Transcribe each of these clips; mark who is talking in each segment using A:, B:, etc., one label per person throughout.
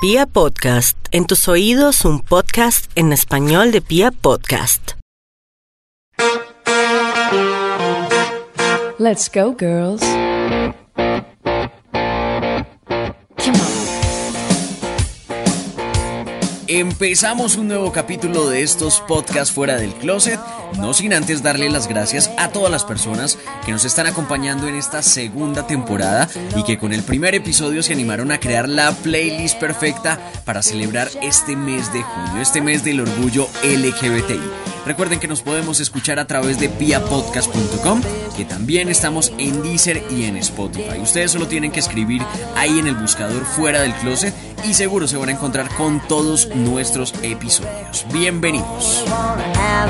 A: Pia Podcast, en tus oídos un podcast en español de Pia Podcast.
B: Let's go, girls.
C: Empezamos un nuevo capítulo de estos podcasts fuera del closet, no sin antes darle las gracias a todas las personas que nos están acompañando en esta segunda temporada y que con el primer episodio se animaron a crear la playlist perfecta para celebrar este mes de junio, este mes del orgullo LGBTI. Recuerden que nos podemos escuchar a través de piapodcast.com, que también estamos en Deezer y en Spotify. Ustedes solo tienen que escribir ahí en el buscador fuera del closet y seguro se van a encontrar con todos nuestros episodios. Bienvenidos.
D: Oh, oh, oh.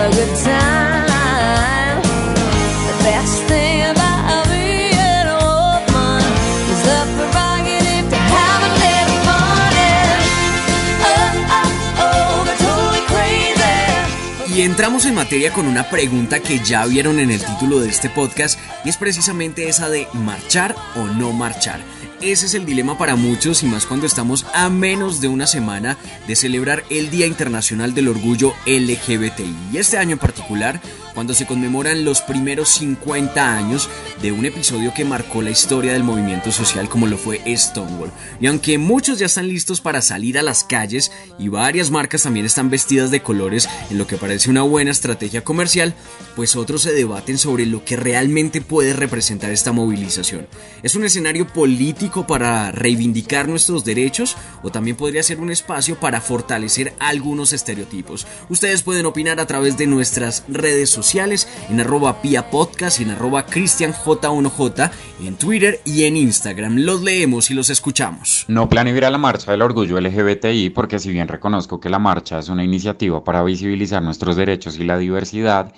C: Y entramos en materia con una pregunta que ya vieron en el título de este podcast y es precisamente esa de marchar o no marchar. Ese es el dilema para muchos y más cuando estamos a menos de una semana de celebrar el Día Internacional del Orgullo LGBTI. Y este año en particular, cuando se conmemoran los primeros 50 años de un episodio que marcó la historia del movimiento social como lo fue Stonewall. Y aunque muchos ya están listos para salir a las calles y varias marcas también están vestidas de colores en lo que parece una buena estrategia comercial, pues otros se debaten sobre lo que realmente puede representar esta movilización. ¿Es un escenario político para reivindicar nuestros derechos o también podría ser un espacio para fortalecer algunos estereotipos? Ustedes pueden opinar a través de nuestras redes sociales en arroba pia podcast y en arroba cristianj1j en Twitter y en Instagram. Los leemos y los escuchamos.
E: No planeo ir a la marcha del orgullo LGBTI porque si bien reconozco que la marcha es una iniciativa para visibilizar nuestros derechos y la diversidad,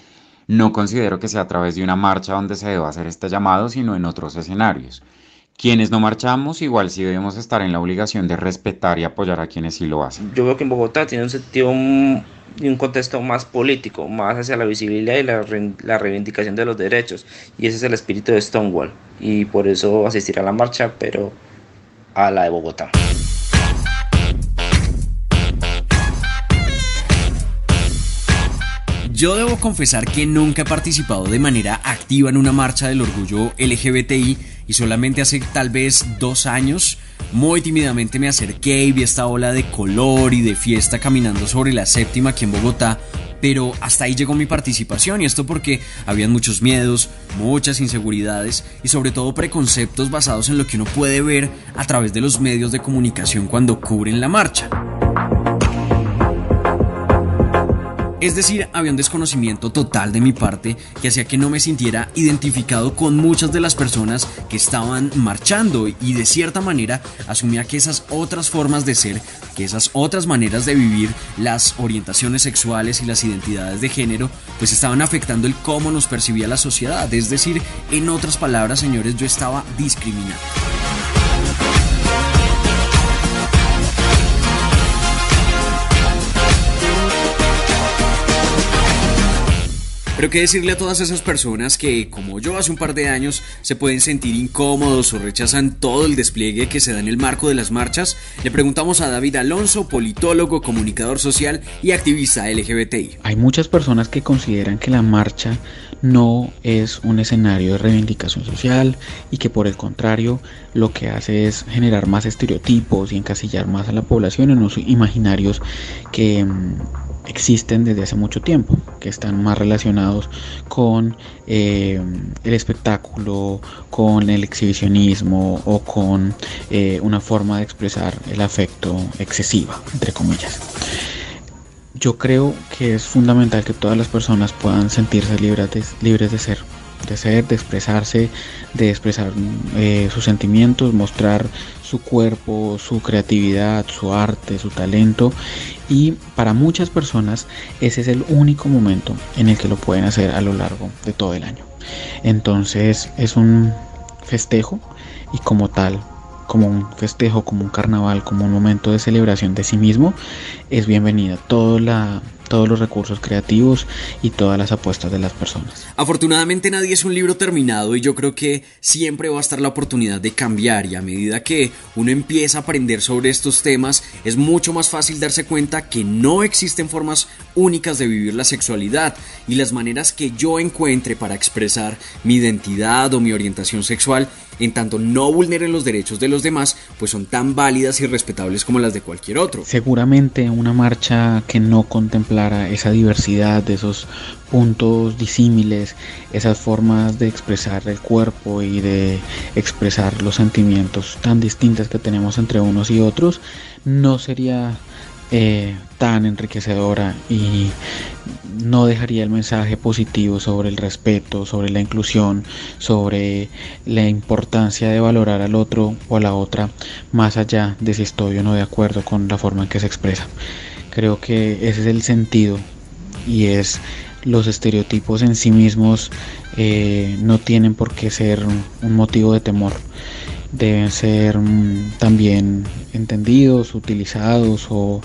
E: no considero que sea a través de una marcha donde se deba hacer este llamado, sino en otros escenarios. Quienes no marchamos, igual sí debemos estar en la obligación de respetar y apoyar a quienes sí lo hacen.
F: yo veo que en Bogotá tiene un sentido y un contexto más político, más hacia la visibilidad y la, re- la reivindicación de los derechos. Y ese es el espíritu de Stonewall. Y por eso asistir a la marcha, pero a la de Bogotá.
C: Yo debo confesar que nunca he participado de manera activa en una marcha del orgullo LGBTI y solamente hace tal vez dos años muy tímidamente me acerqué y vi esta ola de color y de fiesta caminando sobre la séptima aquí en Bogotá, pero hasta ahí llegó mi participación y esto porque habían muchos miedos, muchas inseguridades y sobre todo preconceptos basados en lo que uno puede ver a través de los medios de comunicación cuando cubren la marcha. Es decir, había un desconocimiento total de mi parte que hacía que no me sintiera identificado con muchas de las personas que estaban marchando y de cierta manera asumía que esas otras formas de ser, que esas otras maneras de vivir, las orientaciones sexuales y las identidades de género, pues estaban afectando el cómo nos percibía la sociedad. Es decir, en otras palabras, señores, yo estaba discriminado. Pero qué decirle a todas esas personas que, como yo hace un par de años, se pueden sentir incómodos o rechazan todo el despliegue que se da en el marco de las marchas, le preguntamos a David Alonso, politólogo, comunicador social y activista LGBTI.
G: Hay muchas personas que consideran que la marcha no es un escenario de reivindicación social y que por el contrario lo que hace es generar más estereotipos y encasillar más a la población en unos imaginarios que mm, existen desde hace mucho tiempo, que están más relacionados con eh, el espectáculo, con el exhibicionismo o con eh, una forma de expresar el afecto excesiva, entre comillas. Yo creo que es fundamental que todas las personas puedan sentirse libres libres de ser, ser, de expresarse, de expresar eh, sus sentimientos, mostrar su cuerpo, su creatividad, su arte, su talento. Y para muchas personas ese es el único momento en el que lo pueden hacer a lo largo de todo el año. Entonces es un festejo y como tal como un festejo, como un carnaval, como un momento de celebración de sí mismo, es bienvenida toda la todos los recursos creativos y todas las apuestas de las personas.
C: Afortunadamente nadie es un libro terminado y yo creo que siempre va a estar la oportunidad de cambiar y a medida que uno empieza a aprender sobre estos temas es mucho más fácil darse cuenta que no existen formas únicas de vivir la sexualidad y las maneras que yo encuentre para expresar mi identidad o mi orientación sexual en tanto no vulneren los derechos de los demás, pues son tan válidas y respetables como las de cualquier otro.
G: Seguramente una marcha que no contemplara esa diversidad, de esos puntos disímiles, esas formas de expresar el cuerpo y de expresar los sentimientos tan distintas que tenemos entre unos y otros, no sería eh, tan enriquecedora y no dejaría el mensaje positivo sobre el respeto, sobre la inclusión, sobre la importancia de valorar al otro o a la otra, más allá de si estoy o no de acuerdo con la forma en que se expresa. Creo que ese es el sentido y es los estereotipos en sí mismos eh, no tienen por qué ser un motivo de temor deben ser mm, también entendidos, utilizados o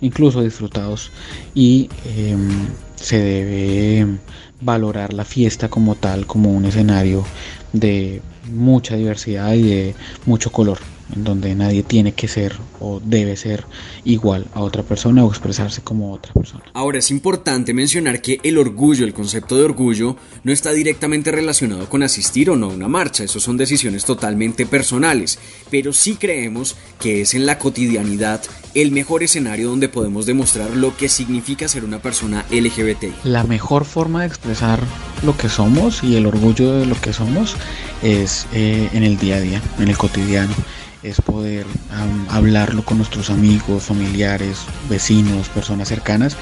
G: incluso disfrutados. Y em, se debe valorar la fiesta como tal, como un escenario de mucha diversidad y de mucho color en donde nadie tiene que ser o debe ser igual a otra persona o expresarse como otra persona.
C: Ahora es importante mencionar que el orgullo, el concepto de orgullo, no está directamente relacionado con asistir o no a una marcha, eso son decisiones totalmente personales, pero sí creemos que es en la cotidianidad el mejor escenario donde podemos demostrar lo que significa ser una persona LGBT.
G: La mejor forma de expresar lo que somos y el orgullo de lo que somos es eh, en el día a día, en el cotidiano es poder hablarlo con nuestros amigos, familiares, vecinos, personas cercanas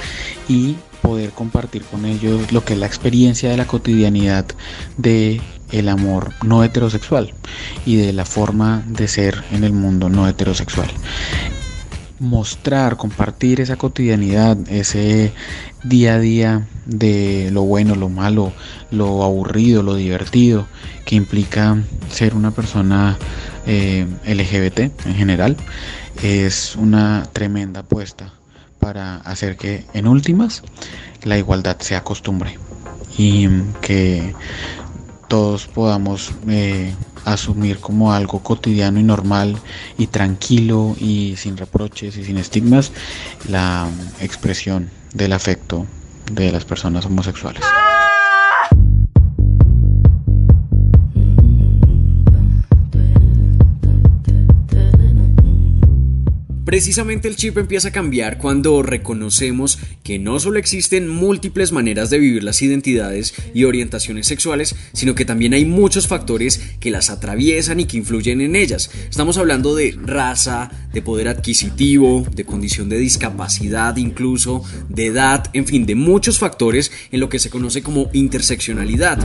G: y poder compartir con ellos lo que es la experiencia de la cotidianidad de el amor no heterosexual y de la forma de ser en el mundo no heterosexual. Mostrar, compartir esa cotidianidad, ese día a día de lo bueno, lo malo, lo aburrido, lo divertido que implica ser una persona eh, LGBT en general, es una tremenda apuesta para hacer que en últimas la igualdad sea costumbre y que todos podamos eh, asumir como algo cotidiano y normal y tranquilo y sin reproches y sin estigmas la expresión del afecto de las personas homosexuales.
C: Precisamente el chip empieza a cambiar cuando reconocemos que no solo existen múltiples maneras de vivir las identidades y orientaciones sexuales, sino que también hay muchos factores que las atraviesan y que influyen en ellas. Estamos hablando de raza, de poder adquisitivo, de condición de discapacidad incluso, de edad, en fin, de muchos factores en lo que se conoce como interseccionalidad.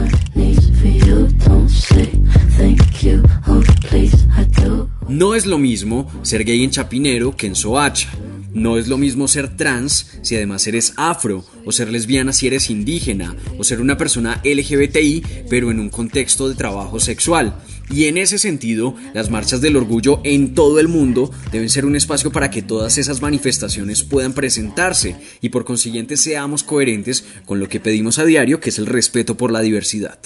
C: No es lo mismo ser gay en Chapinero que en Soacha. No es lo mismo ser trans si además eres afro, o ser lesbiana si eres indígena, o ser una persona LGBTI pero en un contexto de trabajo sexual. Y en ese sentido, las marchas del orgullo en todo el mundo deben ser un espacio para que todas esas manifestaciones puedan presentarse y por consiguiente seamos coherentes con lo que pedimos a diario, que es el respeto por la diversidad.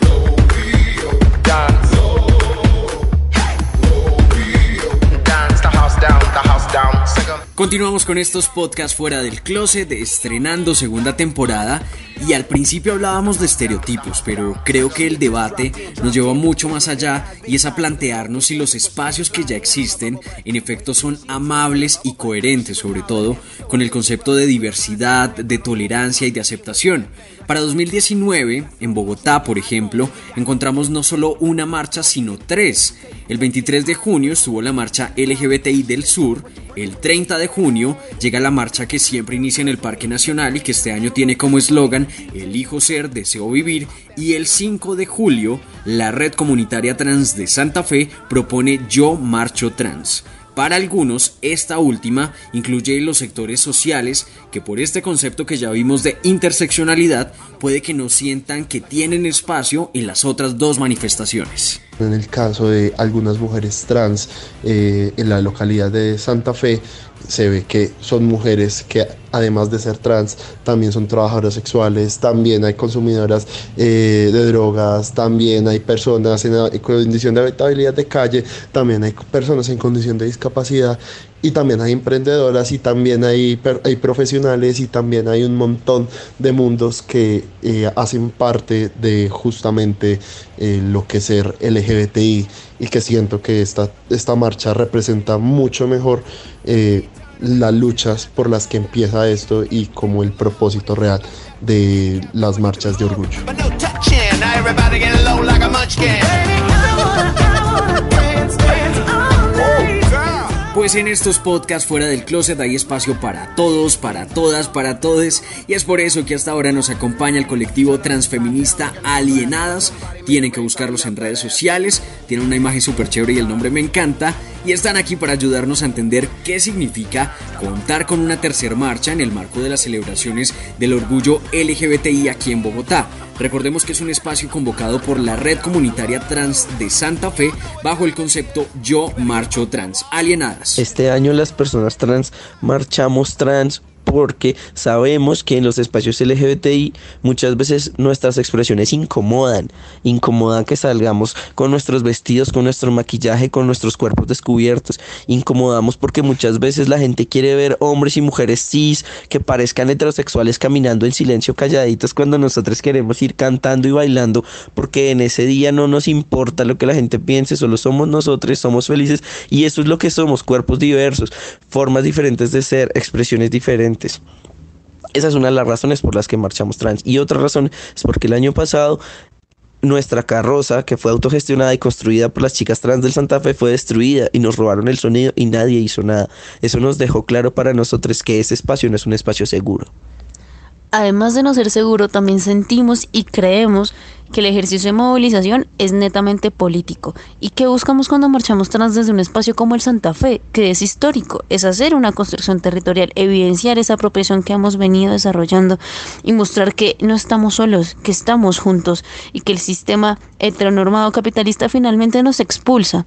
C: Continuamos con estos podcasts fuera del closet, estrenando segunda temporada y al principio hablábamos de estereotipos, pero creo que el debate nos lleva mucho más allá y es a plantearnos si los espacios que ya existen en efecto son amables y coherentes, sobre todo con el concepto de diversidad, de tolerancia y de aceptación. Para 2019, en Bogotá, por ejemplo, encontramos no solo una marcha, sino tres. El 23 de junio estuvo la marcha LGBTI del Sur, el 30 de junio llega la marcha que siempre inicia en el Parque Nacional y que este año tiene como eslogan Elijo ser, deseo vivir, y el 5 de julio la Red Comunitaria Trans de Santa Fe propone Yo Marcho Trans. Para algunos, esta última incluye los sectores sociales que por este concepto que ya vimos de interseccionalidad puede que no sientan que tienen espacio en las otras dos manifestaciones.
H: En el caso de algunas mujeres trans eh, en la localidad de Santa Fe, se ve que son mujeres que además de ser trans también son trabajadoras sexuales, también hay consumidoras eh, de drogas, también hay personas en, en condición de habitabilidad de calle, también hay personas en condición de discapacidad y también hay emprendedoras y también hay, profesionales y también hay un montón de mundos que eh, hacen parte de justamente eh, lo que es ser LGBTI y que siento que esta, esta marcha representa mucho mejor eh, las luchas por las que empieza esto y como el propósito real de las marchas de orgullo.
C: Pues en estos podcasts fuera del closet hay espacio para todos, para todas, para todes y es por eso que hasta ahora nos acompaña el colectivo transfeminista Alienadas. Tienen que buscarlos en redes sociales, tienen una imagen súper chévere y el nombre me encanta y están aquí para ayudarnos a entender qué significa contar con una tercera marcha en el marco de las celebraciones del orgullo LGBTI aquí en Bogotá. Recordemos que es un espacio convocado por la Red Comunitaria Trans de Santa Fe bajo el concepto Yo Marcho Trans Alienadas.
I: Este año las personas trans marchamos trans porque sabemos que en los espacios LGBTI muchas veces nuestras expresiones incomodan, incomodan que salgamos con nuestros vestidos, con nuestro maquillaje, con nuestros cuerpos descubiertos, incomodamos porque muchas veces la gente quiere ver hombres y mujeres cis que parezcan heterosexuales caminando en silencio calladitos cuando nosotros queremos ir cantando y bailando porque en ese día no nos importa lo que la gente piense, solo somos nosotros, somos felices y eso es lo que somos, cuerpos diversos, formas diferentes de ser, expresiones diferentes. Esa es una de las razones por las que marchamos trans. Y otra razón es porque el año pasado nuestra carroza, que fue autogestionada y construida por las chicas trans del Santa Fe, fue destruida y nos robaron el sonido y nadie hizo nada. Eso nos dejó claro para nosotros que ese espacio no es un espacio seguro.
J: Además de no ser seguro, también sentimos y creemos que el ejercicio de movilización es netamente político. ¿Y que buscamos cuando marchamos trans desde un espacio como el Santa Fe, que es histórico? Es hacer una construcción territorial, evidenciar esa apropiación que hemos venido desarrollando y mostrar que no estamos solos, que estamos juntos y que el sistema heteronormado capitalista finalmente nos expulsa.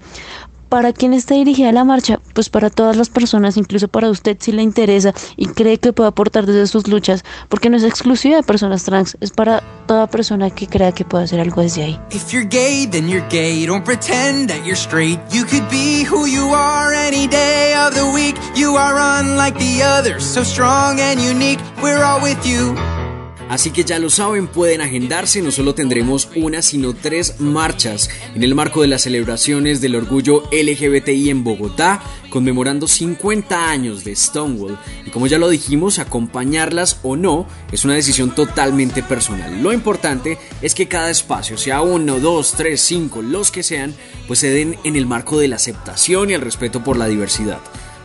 J: ¿Para quién está dirigida la marcha? Pues para todas las personas, incluso para usted si le interesa y cree que puede aportar desde sus luchas, porque no es exclusiva de personas trans, es para toda persona que crea que puede hacer algo desde ahí.
K: If you're gay, then you're gay. Don't pretend that you're straight. You could be who you are any day of the week. You are unlike the others, so strong and unique. We're all with you.
C: Así que ya lo saben, pueden agendarse, no solo tendremos una, sino tres marchas en el marco de las celebraciones del orgullo LGBTI en Bogotá, conmemorando 50 años de Stonewall. Y como ya lo dijimos, acompañarlas o no es una decisión totalmente personal. Lo importante es que cada espacio, sea uno, dos, tres, cinco, los que sean, pues se den en el marco de la aceptación y el respeto por la diversidad.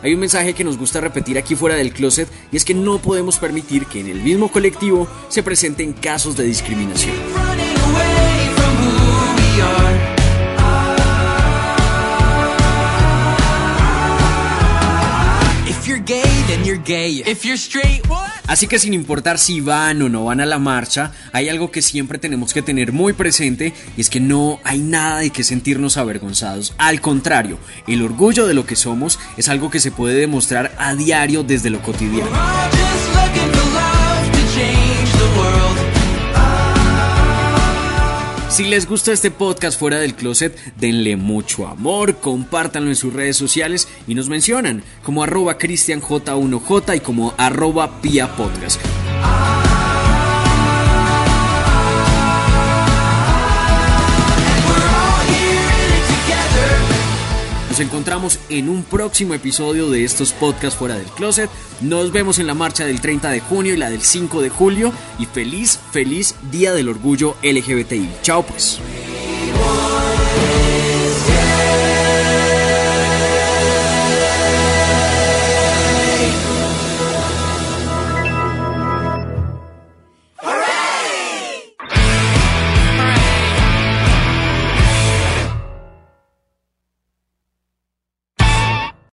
C: Hay un mensaje que nos gusta repetir aquí fuera del closet y es que no podemos permitir que en el mismo colectivo se presenten casos de discriminación.
K: Running away from who we are. If you're gay, then you're gay. If you're straight, what?
C: Así que sin importar si van o no van a la marcha, hay algo que siempre tenemos que tener muy presente y es que no hay nada de que sentirnos avergonzados. Al contrario, el orgullo de lo que somos es algo que se puede demostrar a diario desde lo cotidiano. Si les gusta este podcast fuera del closet, denle mucho amor, compártanlo en sus redes sociales y nos mencionan como arroba cristianj1j y como arroba pia Nos encontramos en un próximo episodio de estos podcasts fuera del closet. Nos vemos en la marcha del 30 de junio y la del 5 de julio. Y feliz, feliz Día del Orgullo LGBTI. Chao pues.